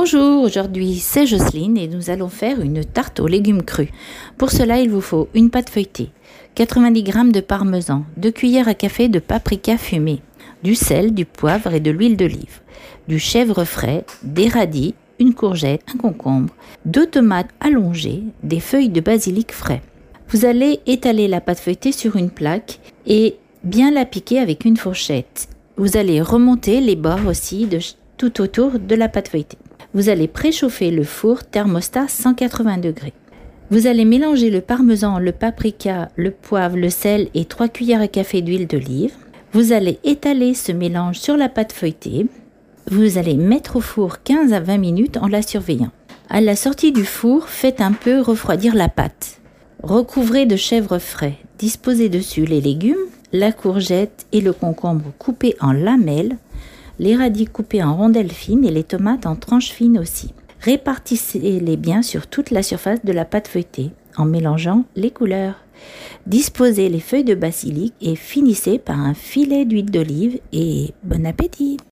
Bonjour, aujourd'hui c'est Jocelyne et nous allons faire une tarte aux légumes crus. Pour cela, il vous faut une pâte feuilletée, 90 g de parmesan, 2 cuillères à café de paprika fumé, du sel, du poivre et de l'huile d'olive, du chèvre frais, des radis, une courgette, un concombre, deux tomates allongées, des feuilles de basilic frais. Vous allez étaler la pâte feuilletée sur une plaque et bien la piquer avec une fourchette. Vous allez remonter les bords aussi de tout autour de la pâte feuilletée. Vous allez préchauffer le four thermostat 180 degrés. Vous allez mélanger le parmesan, le paprika, le poivre, le sel et 3 cuillères à café d'huile d'olive. Vous allez étaler ce mélange sur la pâte feuilletée. Vous allez mettre au four 15 à 20 minutes en la surveillant. À la sortie du four, faites un peu refroidir la pâte. Recouvrez de chèvre frais. Disposez dessus les légumes, la courgette et le concombre coupés en lamelles les radis coupés en rondelles fines et les tomates en tranches fines aussi. Répartissez-les bien sur toute la surface de la pâte feuilletée en mélangeant les couleurs. Disposez les feuilles de basilic et finissez par un filet d'huile d'olive et bon appétit